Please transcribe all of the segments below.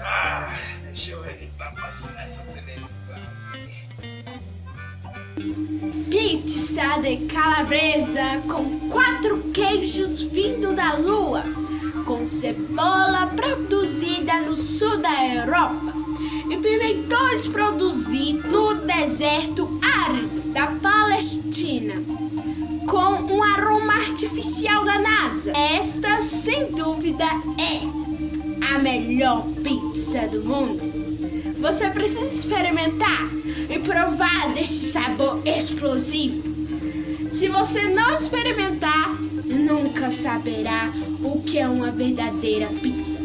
Ah, deixa eu passar essa televisão. Pizza de calabresa com quatro queijos vindo da lua, com cebola produzida no sul da Europa e pimentões produzidos no deserto árido da Com um aroma artificial da NASA. Esta, sem dúvida, é a melhor pizza do mundo. Você precisa experimentar e provar deste sabor explosivo. Se você não experimentar, nunca saberá o que é uma verdadeira pizza.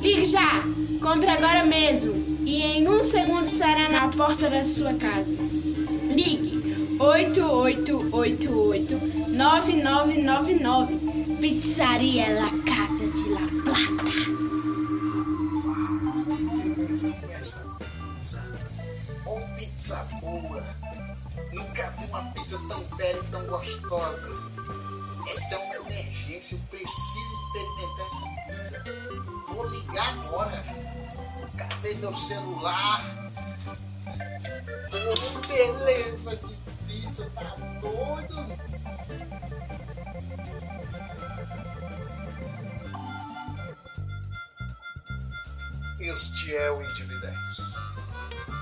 Ligue já! Compre agora mesmo e em um segundo estará na porta da sua casa. Ligue 8888 9999 Pizzaria La Casa de La Plata. Essa pizza. Boa. Nunca vi uma pizza tão bela e tão gostosa. Essa é uma emergência. Eu preciso experimentar essa pizza. Vou ligar agora. Cadê meu celular? Oh, beleza de. Este é o Individentes.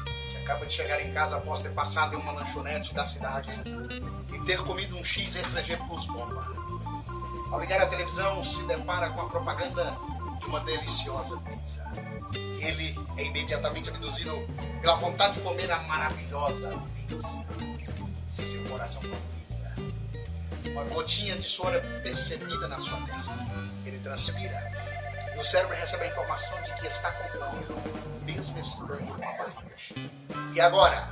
Que acaba de chegar em casa após ter passado em uma lanchonete da cidade e ter comido um X estrangeiro os bomba. Ao ligar a televisão, se depara com a propaganda de uma deliciosa pizza. E ele é imediatamente abduzido pela vontade de comer a maravilhosa pizza. Coração. Uma gotinha de suor é percebida na sua testa. Ele transpira. E o cérebro recebe a informação de que está com fome, mesmo estando com a barriga. E agora?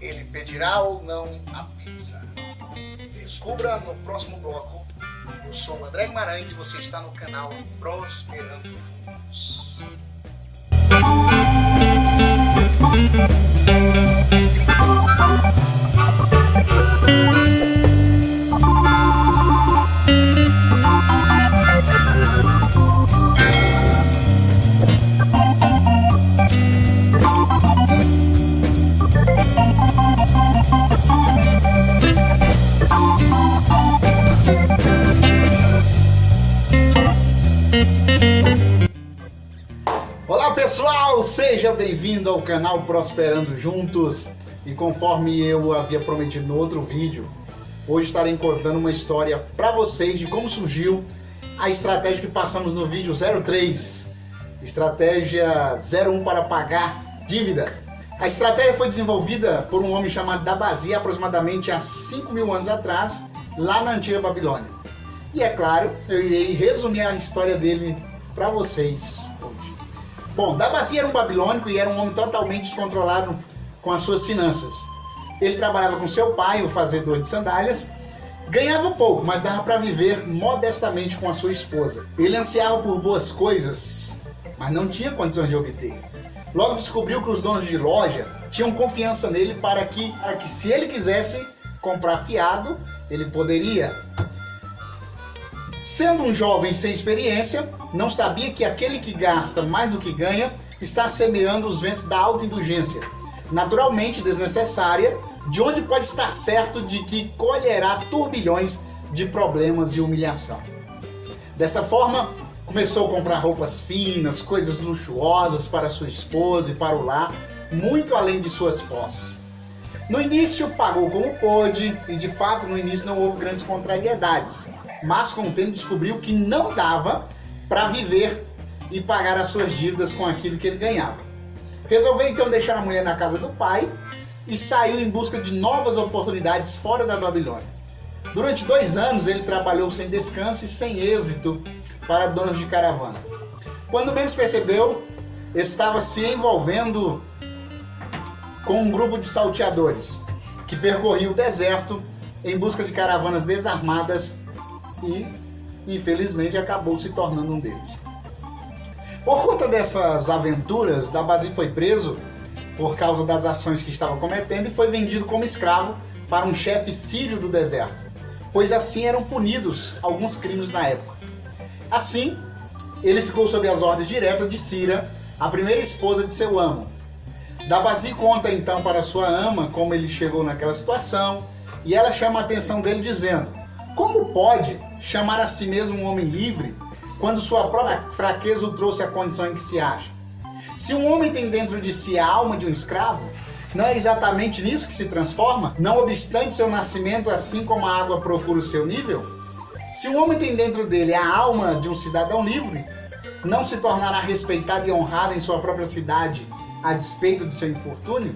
Ele pedirá ou não a pizza? Descubra no próximo bloco. Eu sou o André Guimarães e você está no canal Prosperando Juntos. Bem-vindo ao canal Prosperando Juntos. E conforme eu havia prometido no outro vídeo, hoje estarei contando uma história para vocês de como surgiu a estratégia que passamos no vídeo 03, estratégia 01 para pagar dívidas. A estratégia foi desenvolvida por um homem chamado Dabazia aproximadamente há 5 mil anos atrás, lá na antiga Babilônia. E é claro, eu irei resumir a história dele para vocês. Bom, Dabazia era um babilônico e era um homem totalmente descontrolado com as suas finanças. Ele trabalhava com seu pai, o fazedor de sandálias, ganhava pouco, mas dava para viver modestamente com a sua esposa. Ele ansiava por boas coisas, mas não tinha condições de obter. Logo descobriu que os donos de loja tinham confiança nele para que, para que se ele quisesse comprar fiado, ele poderia. Sendo um jovem sem experiência, não sabia que aquele que gasta mais do que ganha está semeando os ventos da autoindulgência, naturalmente desnecessária, de onde pode estar certo de que colherá turbilhões de problemas e humilhação. Dessa forma, começou a comprar roupas finas, coisas luxuosas para sua esposa e para o lar, muito além de suas posses. No início pagou como pôde e de fato no início não houve grandes contrariedades, mas com o tempo descobriu que não dava para viver e pagar as suas dívidas com aquilo que ele ganhava. Resolveu então deixar a mulher na casa do pai e saiu em busca de novas oportunidades fora da Babilônia. Durante dois anos ele trabalhou sem descanso e sem êxito para donos de caravana. Quando menos percebeu, estava se envolvendo com um grupo de salteadores que percorria o deserto em busca de caravanas desarmadas e, infelizmente, acabou se tornando um deles. Por conta dessas aventuras, Dabazi foi preso por causa das ações que estava cometendo e foi vendido como escravo para um chefe sírio do deserto. pois assim eram punidos alguns crimes na época. Assim, ele ficou sob as ordens diretas de Cira, a primeira esposa de seu amo. Dabazi conta então para sua ama como ele chegou naquela situação, e ela chama a atenção dele dizendo: Como pode chamar a si mesmo um homem livre quando sua própria fraqueza o trouxe à condição em que se acha? Se um homem tem dentro de si a alma de um escravo, não é exatamente nisso que se transforma? Não obstante seu nascimento, assim como a água procura o seu nível? Se um homem tem dentro dele a alma de um cidadão livre, não se tornará respeitado e honrado em sua própria cidade, a despeito de seu infortúnio?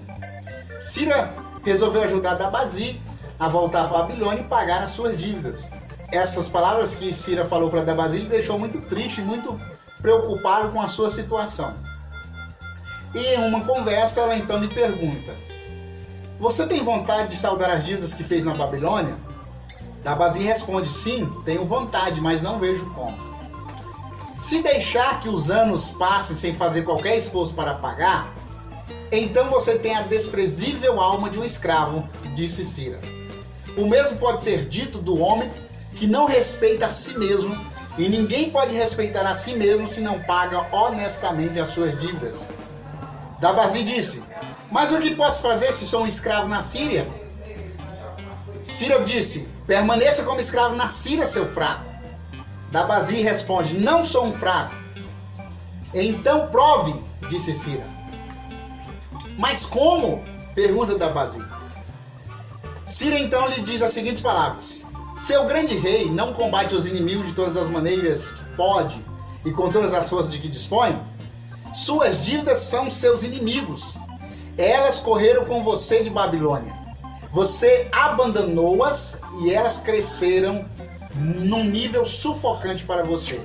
Cira resolveu ajudar Dabazi a voltar a Babilônia e pagar as suas dívidas. Essas palavras que Cira falou para lhe deixou muito triste, muito preocupado com a sua situação. E em uma conversa, ela então me pergunta: Você tem vontade de saldar as dívidas que fez na Babilônia? Dabazi responde: Sim, tenho vontade, mas não vejo como. Se deixar que os anos passem sem fazer qualquer esforço para pagar, então você tem a desprezível alma de um escravo, disse Cira. O mesmo pode ser dito do homem que não respeita a si mesmo, e ninguém pode respeitar a si mesmo se não paga honestamente as suas dívidas. Dabazi disse: Mas o que posso fazer se sou um escravo na Síria? Ciro disse: Permaneça como escravo na Síria, seu fraco. Dabazi responde: Não sou um fraco. Então prove, disse Cira. Mas como? Pergunta Dabazi. Cira então lhe diz as seguintes palavras: Seu grande rei não combate os inimigos de todas as maneiras que pode e com todas as forças de que dispõe? Suas dívidas são seus inimigos. Elas correram com você de Babilônia. Você abandonou-as e elas cresceram num nível sufocante para você.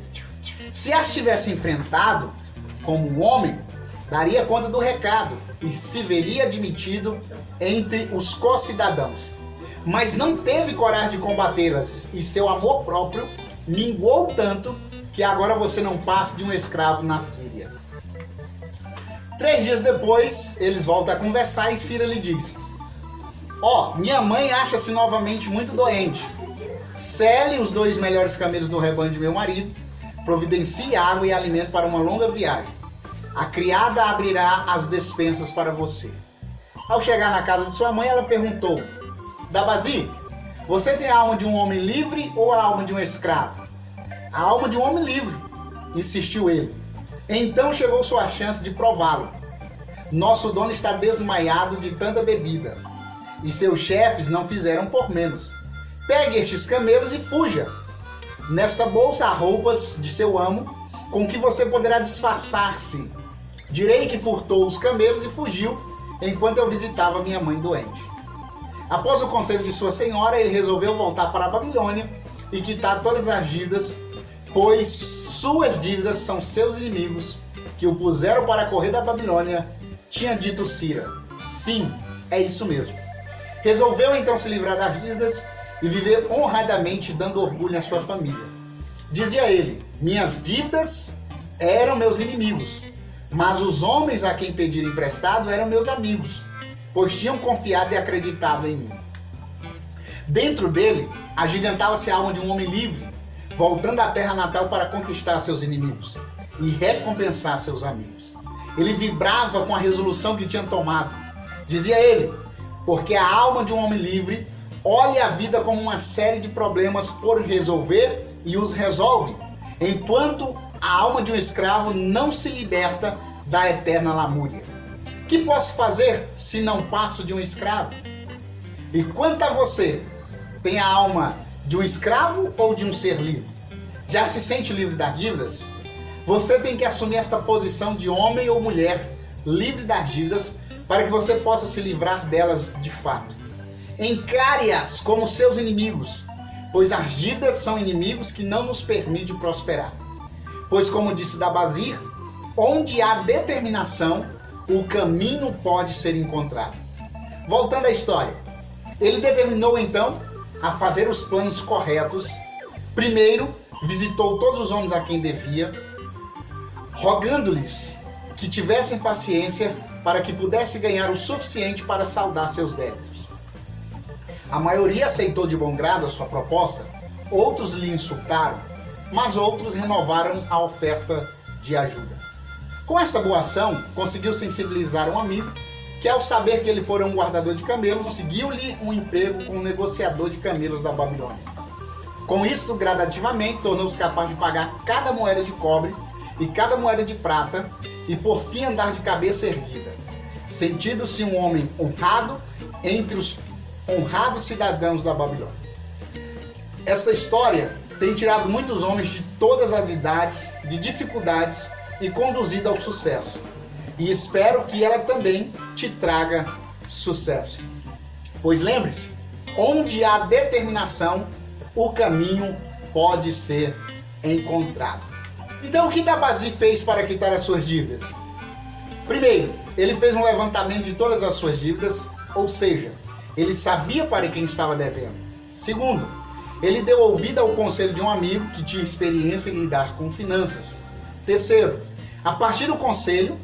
Se as tivesse enfrentado como um homem, daria conta do recado e se veria admitido entre os co-cidadãos. Mas não teve coragem de combatê-las e seu amor próprio minguou tanto que agora você não passa de um escravo na Síria. Três dias depois, eles voltam a conversar e Cira lhe diz: Ó, oh, minha mãe acha-se novamente muito doente. Cele os dois melhores camelos do rebanho de meu marido, providencie água e alimento para uma longa viagem. A criada abrirá as despensas para você. Ao chegar na casa de sua mãe, ela perguntou: Dabazi, você tem a alma de um homem livre ou a alma de um escravo? A alma de um homem livre, insistiu ele. Então chegou sua chance de prová-lo. Nosso dono está desmaiado de tanta bebida, e seus chefes não fizeram por menos. Pegue estes camelos e fuja. Nesta bolsa há roupas de seu amo, com que você poderá disfarçar-se. Direi que furtou os camelos e fugiu enquanto eu visitava minha mãe doente. Após o conselho de sua senhora, ele resolveu voltar para a Babilônia e quitar todas as dívidas pois suas dívidas são seus inimigos, que o puseram para correr da Babilônia, tinha dito Cira. Sim, é isso mesmo. Resolveu então se livrar das dívidas e viver honradamente, dando orgulho à sua família. Dizia ele: Minhas dívidas eram meus inimigos, mas os homens a quem pedir emprestado eram meus amigos, pois tinham confiado e acreditado em mim. Dentro dele, agigantava-se a alma de um homem livre, voltando à terra natal para conquistar seus inimigos e recompensar seus amigos. Ele vibrava com a resolução que tinha tomado. Dizia ele: porque a alma de um homem livre olha a vida como uma série de problemas por resolver e os resolve, enquanto a alma de um escravo não se liberta da eterna lamúria. Que posso fazer se não passo de um escravo? E quanto a você, tem a alma de um escravo ou de um ser livre? Já se sente livre das dívidas? Você tem que assumir esta posição de homem ou mulher livre das dívidas para que você possa se livrar delas de fato. Encare-as como seus inimigos, pois as dívidas são inimigos que não nos permitem prosperar. Pois, como disse Dabazir, onde há determinação, o caminho pode ser encontrado. Voltando à história, ele determinou então a fazer os planos corretos. Primeiro, visitou todos os homens a quem devia, rogando-lhes que tivessem paciência para que pudesse ganhar o suficiente para saldar seus débitos. A maioria aceitou de bom grado a sua proposta, outros lhe insultaram, mas outros renovaram a oferta de ajuda. Com essa boa ação, conseguiu sensibilizar um amigo que, ao saber que ele fora um guardador de camelos, seguiu-lhe um emprego como negociador de camelos da Babilônia. Com isso, gradativamente, tornou-se capaz de pagar cada moeda de cobre e cada moeda de prata e, por fim, andar de cabeça erguida, sentindo-se um homem honrado entre os honrados cidadãos da Babilônia. Esta história tem tirado muitos homens de todas as idades, de dificuldades e conduzido ao sucesso. E espero que ela também te traga sucesso. Pois lembre-se, onde há determinação, o caminho pode ser encontrado. Então, o que Dabazi fez para quitar as suas dívidas? Primeiro, ele fez um levantamento de todas as suas dívidas, ou seja, ele sabia para quem estava devendo. Segundo, ele deu ouvido ao conselho de um amigo que tinha experiência em lidar com finanças. Terceiro, a partir do conselho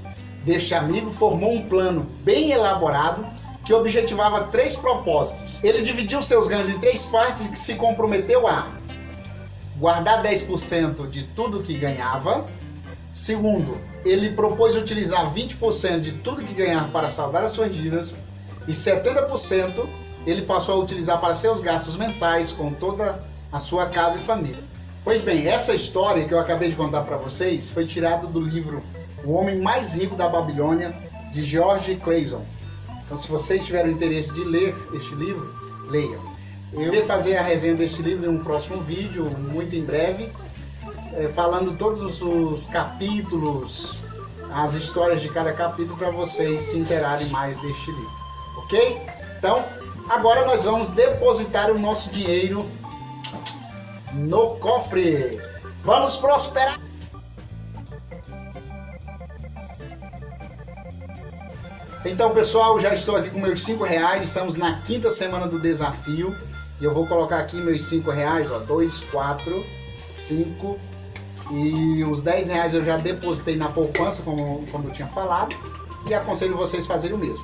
deste amigo, formou um plano bem elaborado que objetivava três propósitos. Ele dividiu seus ganhos em três partes e se comprometeu a guardar 10% de tudo que ganhava. Segundo, ele propôs utilizar 20% de tudo que ganhava para saldar as suas dívidas e 70% ele passou a utilizar para seus gastos mensais com toda a sua casa e família. Pois bem, essa história que eu acabei de contar para vocês foi tirada do livro O Homem Mais Rico da Babilônia, de George Clason. Então, se vocês tiverem interesse de ler este livro, leiam. Eu irei fazer a resenha deste livro em um próximo vídeo, muito em breve, eh, falando todos os capítulos, as histórias de cada capítulo para vocês se interarem mais deste livro, ok? Então, agora nós vamos depositar o nosso dinheiro no cofre. Vamos prosperar. Então, pessoal, já estou aqui com meus 5 reais. Estamos na quinta semana do desafio. E eu vou colocar aqui meus 5 reais, ó. 2, 4, 5. E os 10 reais eu já depositei na poupança, como, como eu tinha falado. E aconselho vocês a fazerem o mesmo.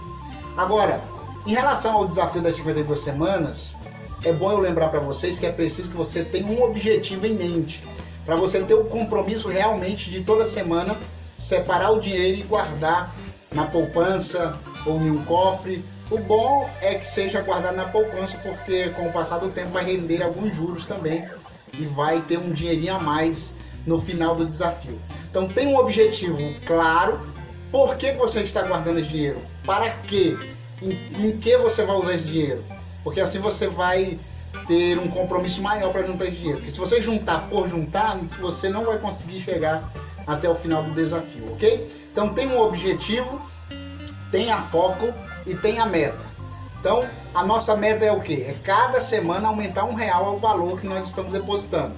Agora, em relação ao desafio das 52 semanas, é bom eu lembrar para vocês que é preciso que você tenha um objetivo em mente. Para você ter o compromisso realmente de toda semana separar o dinheiro e guardar na poupança ou em um cofre. O bom é que seja guardado na poupança, porque com o passar do tempo vai render alguns juros também e vai ter um dinheirinho a mais no final do desafio. Então tem um objetivo claro. Por que você está guardando esse dinheiro? Para quê? Em, em que você vai usar esse dinheiro? Porque assim você vai ter um compromisso maior para juntar dinheiro. Porque se você juntar por juntar, você não vai conseguir chegar até o final do desafio, ok? Então tem um objetivo, tenha foco e tenha meta. Então a nossa meta é o que? É cada semana aumentar um real ao valor que nós estamos depositando.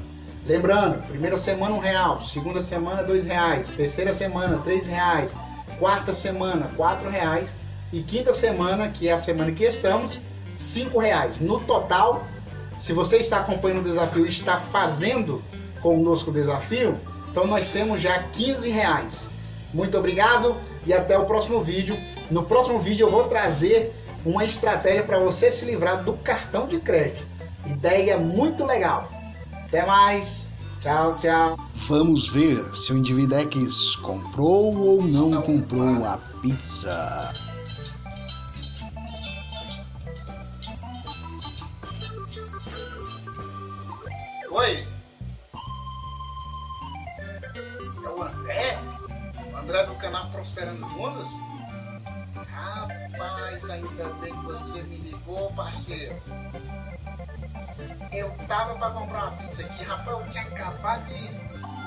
Lembrando, primeira semana um real, segunda semana dois reais, terceira semana três reais, quarta semana quatro reais e quinta semana, que é a semana que estamos, cinco reais. No total, se você está acompanhando o desafio e está fazendo conosco o desafio, então nós temos já 15 reais. Muito obrigado e até o próximo vídeo. No próximo vídeo eu vou trazer uma estratégia para você se livrar do cartão de crédito. Ideia muito legal. Até mais. Tchau, tchau. Vamos ver se o Individex comprou ou não comprou a pizza. É o André? O André do canal Prosperando Mundos? Rapaz, ainda bem que você me ligou, parceiro. Eu tava pra comprar uma pizza aqui, rapaz, eu tinha acabado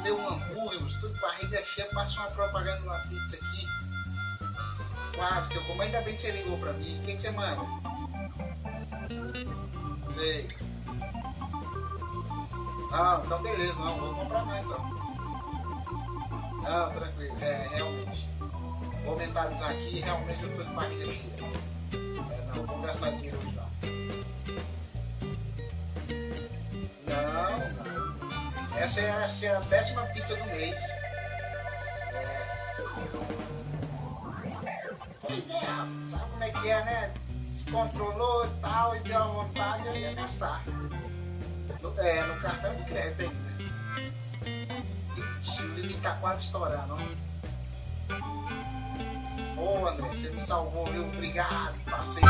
de um hambúrguer, tudo barriga cheia, passou uma propaganda de uma pizza aqui. Quase que eu como, ainda bem que você ligou pra mim. O que, que você manda? Sei. Não, então beleza, não, vou comprar mais. Não, tranquilo, é, realmente. Vou mentalizar aqui, realmente eu tô de barriga cheia. É, não, vou gastar dinheiro hoje não. Não, não. Essa é, essa é a décima pizza do mês. É. Pois é, sabe como é que é, né? descontrolou e tal, e deu a vontade, eu ia gastar. No, é, no cartão de crédito ainda. Tá quase estourando, ó. Ô André, você me salvou, viu? Obrigado, parceiro.